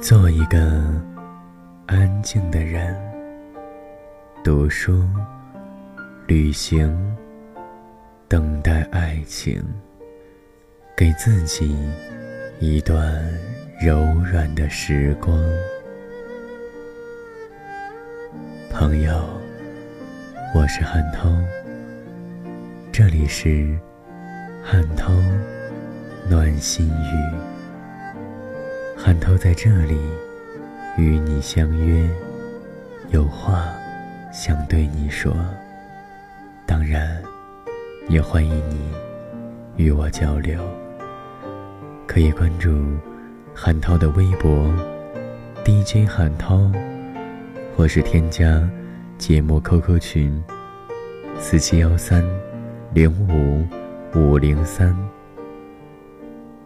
做一个安静的人，读书、旅行，等待爱情，给自己一段柔软的时光。朋友，我是汉涛，这里是汉涛暖心语。汉涛在这里与你相约，有话想对你说。当然，也欢迎你与我交流。可以关注汉涛的微博 DJ 汉涛，或是添加节目 QQ 群四七幺三零五五零三。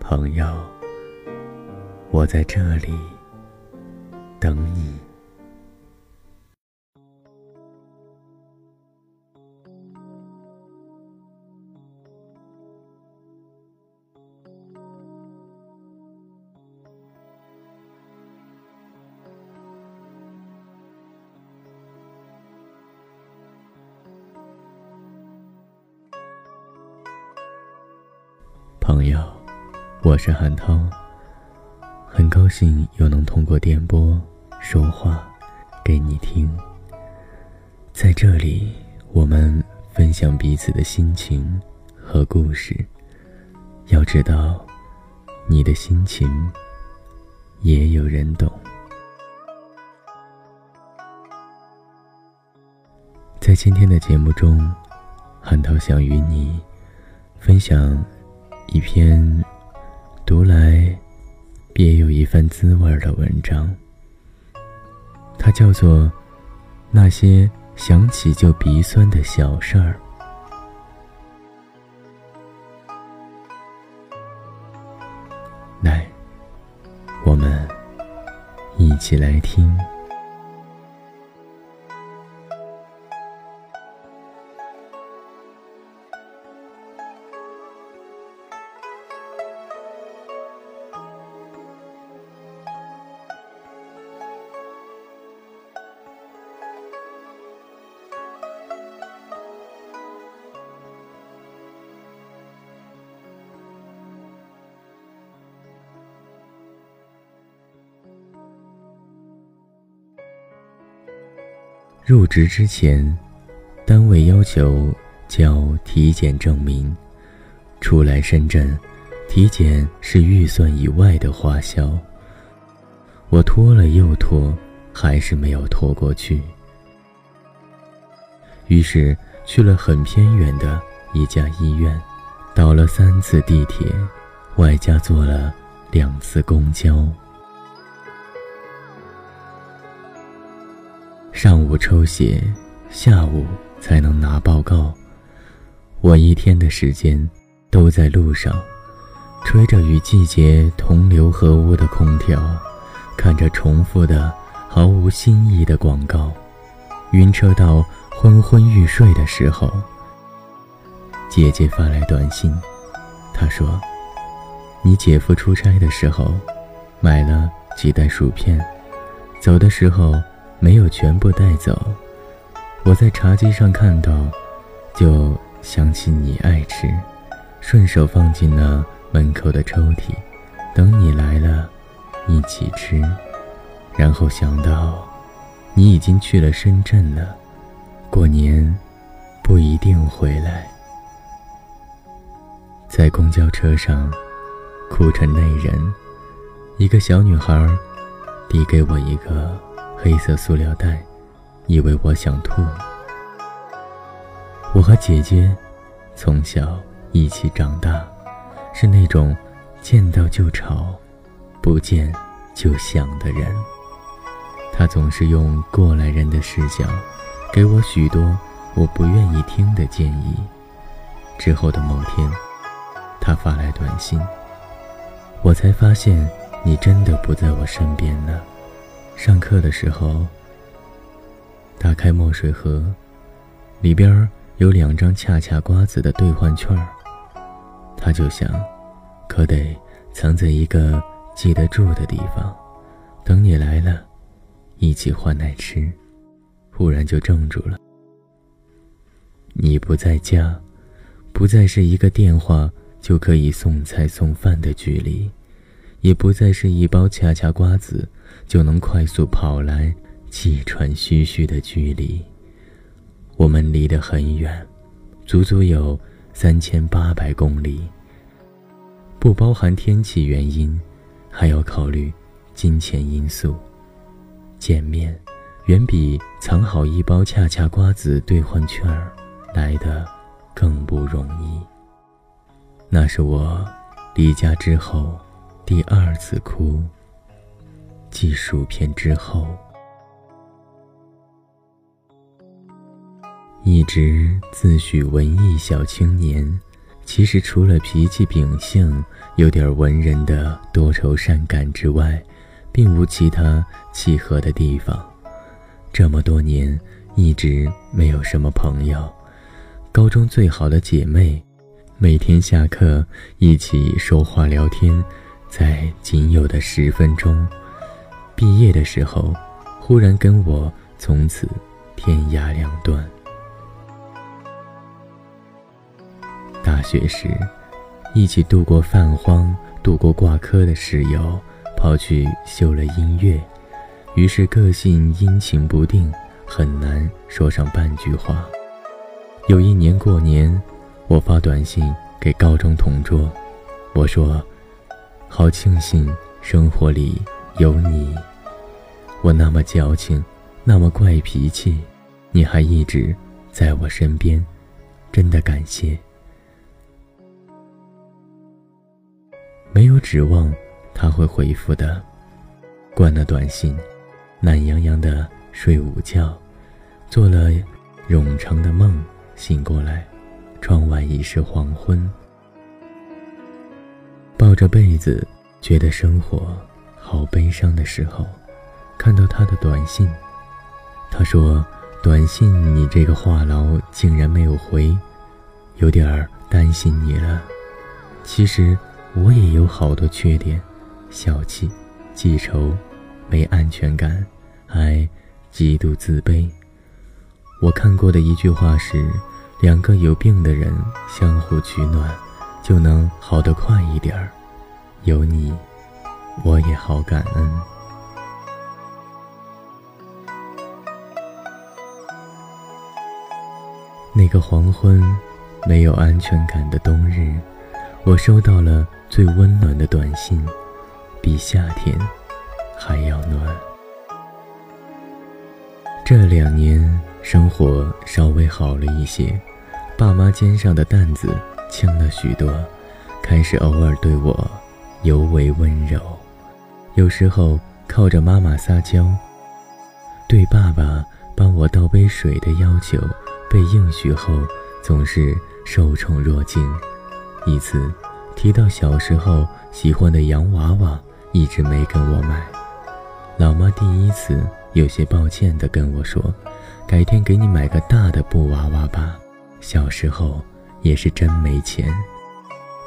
朋友。我在这里等你。朋友，我是韩涛。很高兴又能通过电波说话给你听，在这里我们分享彼此的心情和故事。要知道，你的心情也有人懂。在今天的节目中，韩涛想与你分享一篇读来。别有一番滋味的文章，它叫做《那些想起就鼻酸的小事儿》。来，我们一起来听。入职之前，单位要求交体检证明。初来深圳，体检是预算以外的花销。我拖了又拖，还是没有拖过去。于是去了很偏远的一家医院，倒了三次地铁，外加坐了两次公交。上午抽血，下午才能拿报告。我一天的时间都在路上，吹着与季节同流合污的空调，看着重复的毫无新意的广告，晕车到昏昏欲睡的时候，姐姐发来短信，她说：“你姐夫出差的时候，买了几袋薯片，走的时候。”没有全部带走，我在茶几上看到，就想起你爱吃，顺手放进了门口的抽屉，等你来了，一起吃。然后想到，你已经去了深圳了，过年不一定回来。在公交车上，哭成泪人，一个小女孩递给我一个。黑色塑料袋，以为我想吐。我和姐姐从小一起长大，是那种见到就吵，不见就想的人。她总是用过来人的视角，给我许多我不愿意听的建议。之后的某天，她发来短信，我才发现你真的不在我身边了。上课的时候，打开墨水盒，里边有两张恰恰瓜子的兑换券儿他就想，可得藏在一个记得住的地方，等你来了，一起换奶吃，忽然就怔住了。你不在家，不再是一个电话就可以送菜送饭的距离，也不再是一包恰恰瓜子就能快速跑来气喘吁吁的距离。我们离得很远，足足有三千八百公里。不包含天气原因，还要考虑金钱因素。见面远比藏好一包恰恰瓜子兑换券儿来的更不容易。那是我离家之后第二次哭，继薯片之后，一直自诩文艺小青年。其实除了脾气秉性有点文人的多愁善感之外，并无其他契合的地方。这么多年一直没有什么朋友，高中最好的姐妹，每天下课一起说话聊天，在仅有的十分钟，毕业的时候，忽然跟我从此天涯两端。大学时，一起度过泛荒、度过挂科的室友，跑去修了音乐，于是个性阴晴不定，很难说上半句话。有一年过年，我发短信给高中同桌，我说：“好庆幸生活里有你，我那么矫情，那么怪脾气，你还一直在我身边，真的感谢。”没有指望他会回复的，关了短信，懒洋洋的睡午觉，做了冗长的梦，醒过来，窗外已是黄昏。抱着被子，觉得生活好悲伤的时候，看到他的短信，他说：“短信你这个话痨竟然没有回，有点儿担心你了。”其实。我也有好多缺点，小气、记仇、没安全感，还极度自卑。我看过的一句话是：两个有病的人相互取暖，就能好得快一点儿。有你，我也好感恩。那个黄昏，没有安全感的冬日，我收到了。最温暖的短信，比夏天还要暖。这两年生活稍微好了一些，爸妈肩上的担子轻了许多，开始偶尔对我尤为温柔。有时候靠着妈妈撒娇，对爸爸帮我倒杯水的要求被应许后，总是受宠若惊。一次。提到小时候喜欢的洋娃娃，一直没跟我买。老妈第一次有些抱歉地跟我说：“改天给你买个大的布娃娃吧。”小时候也是真没钱。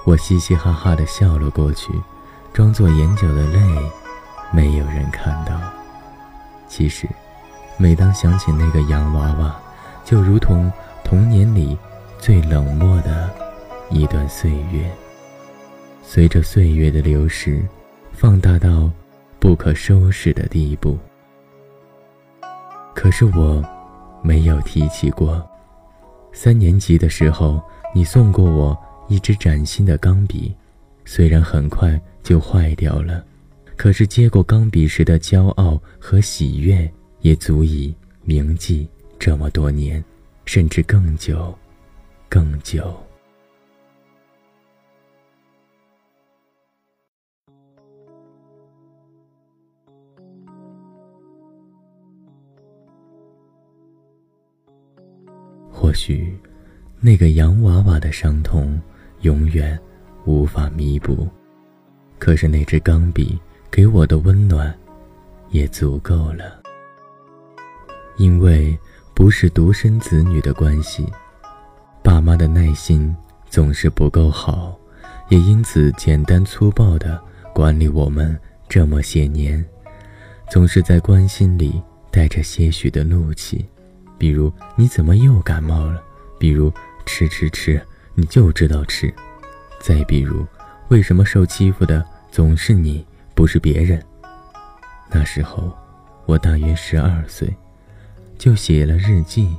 我嘻嘻哈哈的笑了过去，装作眼角的泪没有人看到。其实，每当想起那个洋娃娃，就如同童年里最冷漠的一段岁月。随着岁月的流逝，放大到不可收拾的地步。可是我没有提起过。三年级的时候，你送过我一支崭新的钢笔，虽然很快就坏掉了，可是接过钢笔时的骄傲和喜悦，也足以铭记这么多年，甚至更久，更久。或许，那个洋娃娃的伤痛永远无法弥补，可是那支钢笔给我的温暖也足够了。因为不是独生子女的关系，爸妈的耐心总是不够好，也因此简单粗暴地管理我们这么些年。总是在关心里带着些许的怒气，比如你怎么又感冒了？比如吃吃吃，你就知道吃。再比如，为什么受欺负的总是你，不是别人？那时候，我大约十二岁，就写了日记，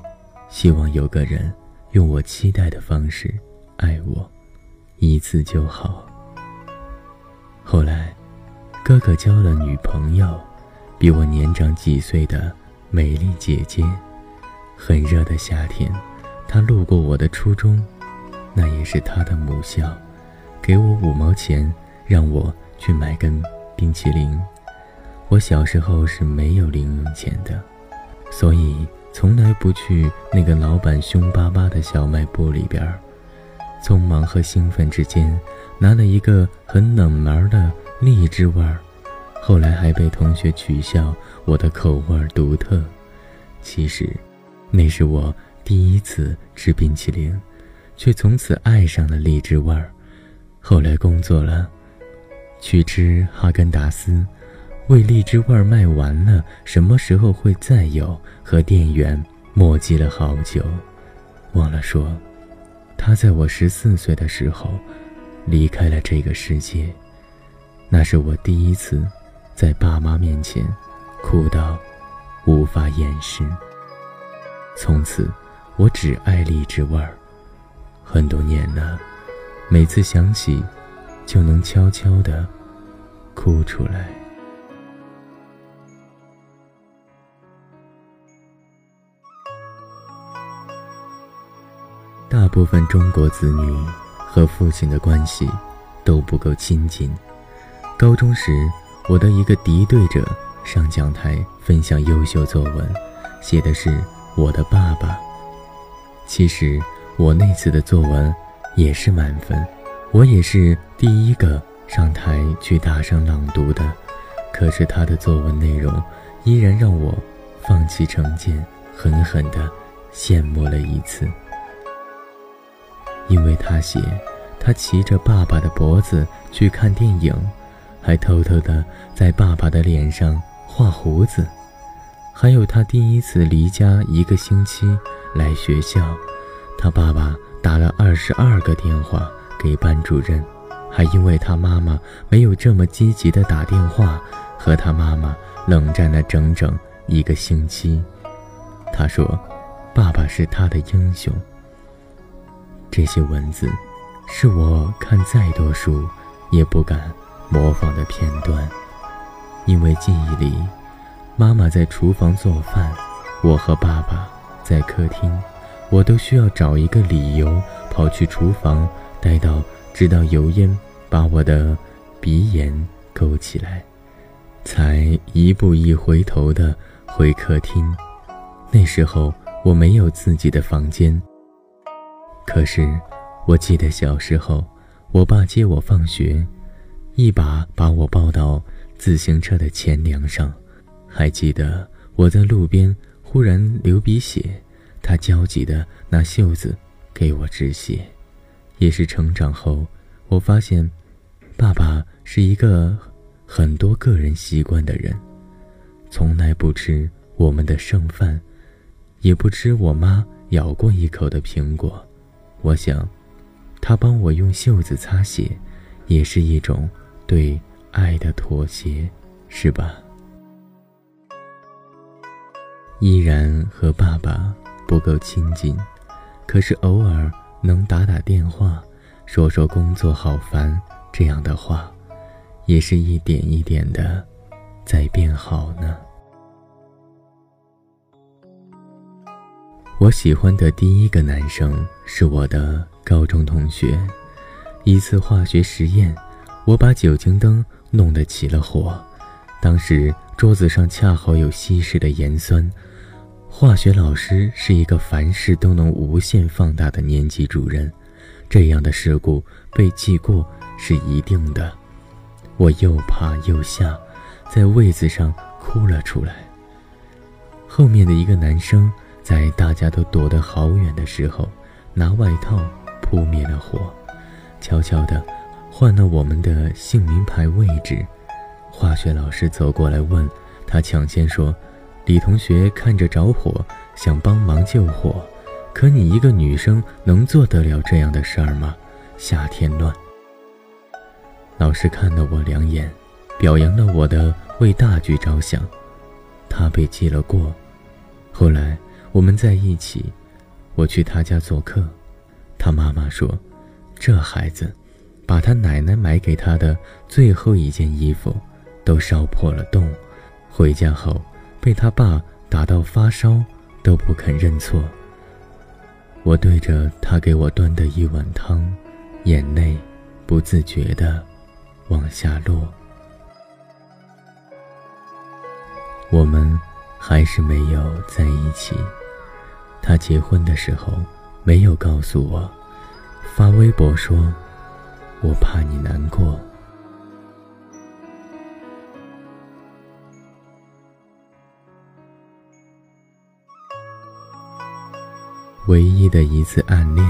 希望有个人用我期待的方式爱我，一次就好。后来，哥哥交了女朋友，比我年长几岁的美丽姐姐。很热的夏天，他路过我的初中，那也是他的母校。给我五毛钱，让我去买根冰淇淋。我小时候是没有零用钱的，所以从来不去那个老板凶巴巴的小卖部里边。匆忙和兴奋之间，拿了一个很冷门的荔枝味儿，后来还被同学取笑我的口味独特。其实，那是我第一次吃冰淇淋，却从此爱上了荔枝味儿。后来工作了，去吃哈根达斯，为荔枝味儿卖完了，什么时候会再有？和店员磨叽了好久，忘了说，他在我十四岁的时候离开了这个世界。那是我第一次在爸妈面前哭到无法掩饰。从此，我只爱荔枝味儿，很多年了。每次想起，就能悄悄地哭出来。大部分中国子女和父亲的关系都不够亲近。高中时，我的一个敌对者上讲台分享优秀作文，写的是我的爸爸。其实我那次的作文。也是满分，我也是第一个上台去大声朗读的。可是他的作文内容依然让我放弃成见，狠狠地羡慕了一次。因为他写，他骑着爸爸的脖子去看电影，还偷偷地在爸爸的脸上画胡子。还有他第一次离家一个星期来学校，他爸爸。打了二十二个电话给班主任，还因为他妈妈没有这么积极的打电话，和他妈妈冷战了整整一个星期。他说：“爸爸是他的英雄。”这些文字，是我看再多书也不敢模仿的片段，因为记忆里，妈妈在厨房做饭，我和爸爸在客厅。我都需要找一个理由跑去厨房，待到直到油烟把我的鼻炎勾起来，才一步一回头的回客厅。那时候我没有自己的房间。可是我记得小时候，我爸接我放学，一把把我抱到自行车的前梁上。还记得我在路边忽然流鼻血。他焦急地拿袖子给我止血，也是成长后，我发现，爸爸是一个很多个人习惯的人，从来不吃我们的剩饭，也不吃我妈咬过一口的苹果。我想，他帮我用袖子擦血，也是一种对爱的妥协，是吧？依然和爸爸。不够亲近，可是偶尔能打打电话，说说工作好烦这样的话，也是一点一点的在变好呢。我喜欢的第一个男生是我的高中同学。一次化学实验，我把酒精灯弄得起了火，当时桌子上恰好有稀释的盐酸。化学老师是一个凡事都能无限放大的年级主任，这样的事故被记过是一定的。我又怕又吓，在位子上哭了出来。后面的一个男生在大家都躲得好远的时候，拿外套扑灭了火，悄悄地换了我们的姓名牌位置。化学老师走过来问：“他抢先说：“李同学看着着火，想帮忙救火，可你一个女生能做得了这样的事儿吗？夏天乱。”老师看了我两眼，表扬了我的为大局着想，他被记了过。后来我们在一起，我去他家做客，他妈妈说：“这孩子，把他奶奶买给他的最后一件衣服都烧破了洞，回家后被他爸打到发烧都不肯认错。”我对着他给我端的一碗汤，眼泪不自觉的。往下落，我们还是没有在一起。他结婚的时候没有告诉我，发微博说：“我怕你难过。”唯一的一次暗恋，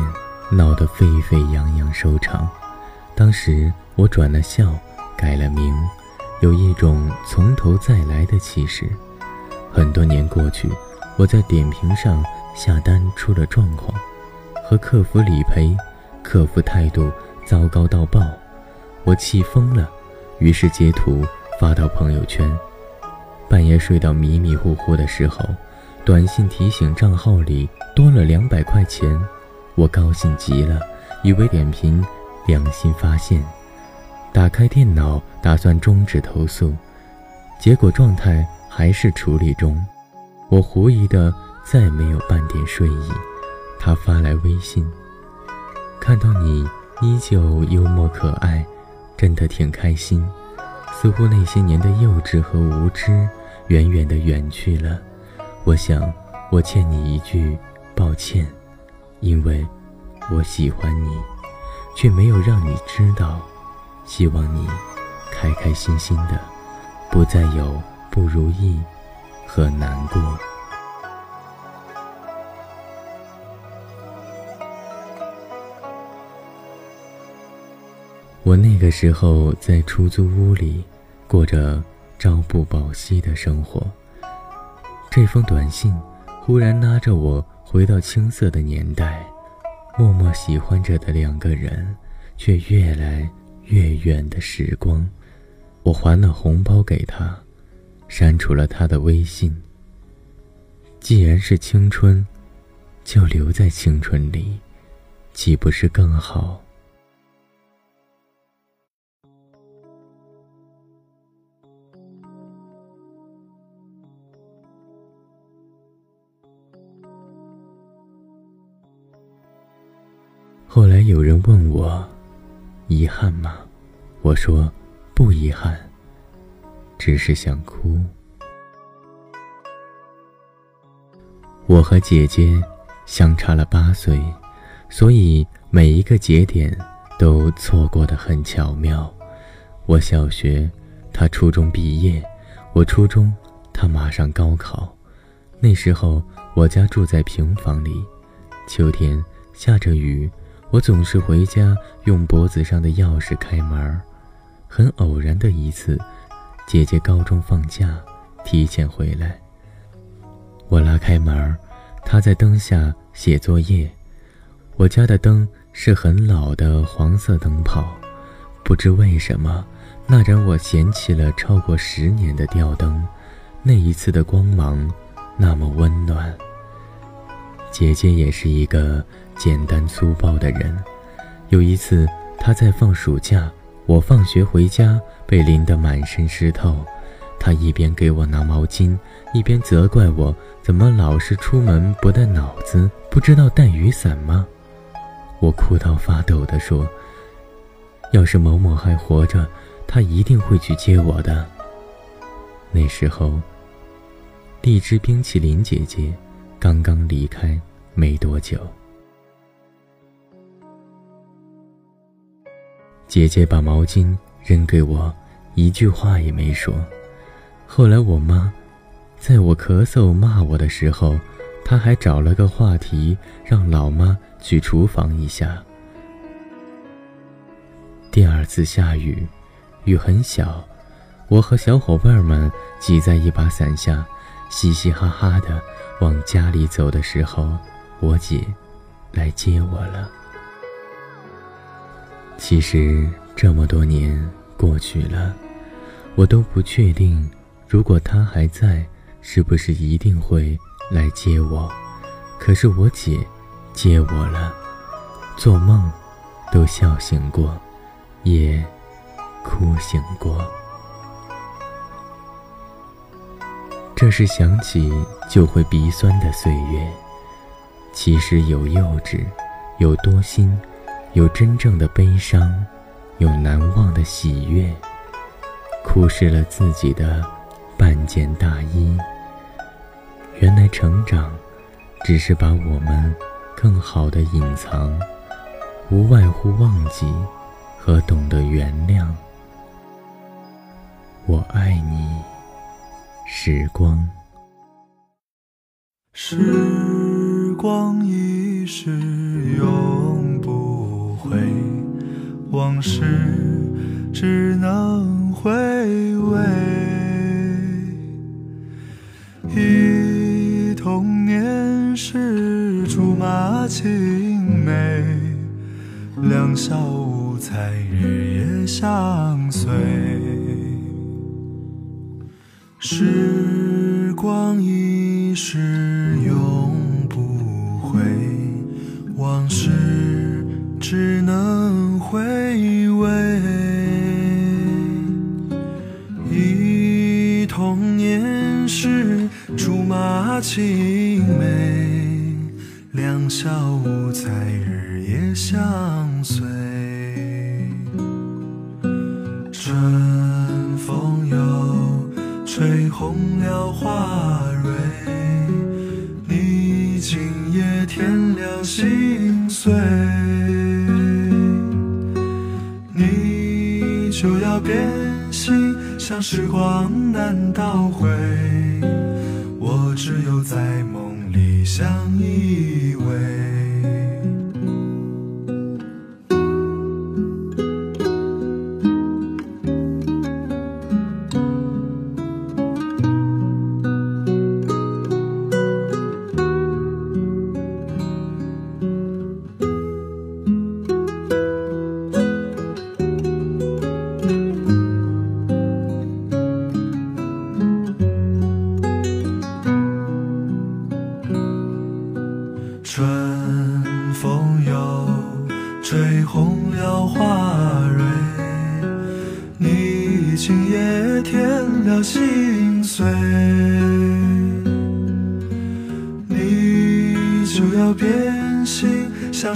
闹得沸沸扬扬收场。当时我转了校，改了名，有一种从头再来的气势。很多年过去，我在点评上下单出了状况，和客服理赔，客服态度糟糕到爆，我气疯了，于是截图发到朋友圈。半夜睡到迷迷糊糊的时候，短信提醒账号里多了两百块钱，我高兴极了，以为点评。良心发现，打开电脑打算终止投诉，结果状态还是处理中。我狐疑的再没有半点睡意。他发来微信，看到你依旧幽默可爱，真的挺开心。似乎那些年的幼稚和无知远远的远去了。我想，我欠你一句抱歉，因为我喜欢你。却没有让你知道，希望你开开心心的，不再有不如意和难过。我那个时候在出租屋里过着朝不保夕的生活。这封短信忽然拉着我回到青涩的年代。默默喜欢着的两个人，却越来越远的时光。我还了红包给他，删除了他的微信。既然是青春，就留在青春里，岂不是更好？有人问我，遗憾吗？我说不遗憾，只是想哭。我和姐姐相差了八岁，所以每一个节点都错过的很巧妙。我小学，她初中毕业；我初中，她马上高考。那时候我家住在平房里，秋天下着雨。我总是回家用脖子上的钥匙开门很偶然的一次，姐姐高中放假，提前回来。我拉开门她在灯下写作业。我家的灯是很老的黄色灯泡，不知为什么，那盏我嫌弃了超过十年的吊灯，那一次的光芒那么温暖。姐姐也是一个。简单粗暴的人。有一次，他在放暑假，我放学回家被淋得满身湿透。他一边给我拿毛巾，一边责怪我怎么老是出门不带脑子，不知道带雨伞吗？我哭到发抖地说：“要是某某还活着，他一定会去接我的。”那时候，荔枝冰淇淋姐姐刚刚离开没多久。姐姐把毛巾扔给我，一句话也没说。后来我妈，在我咳嗽骂我的时候，她还找了个话题让老妈去厨房一下。第二次下雨，雨很小，我和小伙伴们挤在一把伞下，嘻嘻哈哈的往家里走的时候，我姐来接我了。其实这么多年过去了，我都不确定，如果她还在，是不是一定会来接我。可是我姐接我了，做梦都笑醒过，也哭醒过。这是想起就会鼻酸的岁月，其实有幼稚，有多心，有真正的悲伤，有难忘的喜悦。哭湿了自己的半件大衣。原来成长，只是把我们更好的隐藏，无外乎忘记和懂得原谅。我爱你。时光，时光一逝永回，往事只能回味。忆童年时竹马青梅，两小无猜日夜相随。时光一逝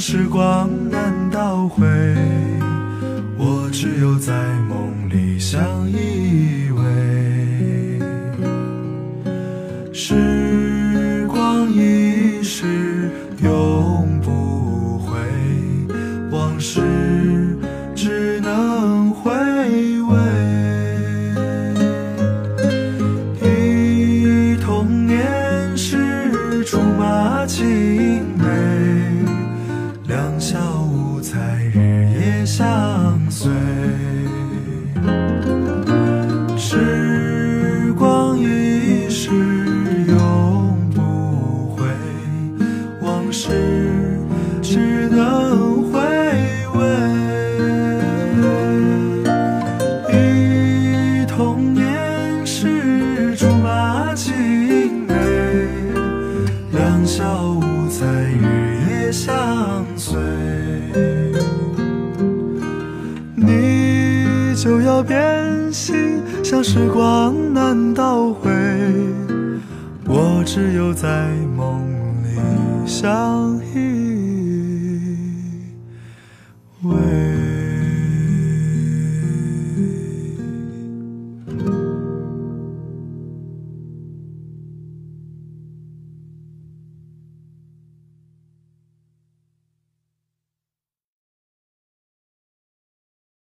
时光难倒回，我只有在梦里相依偎。是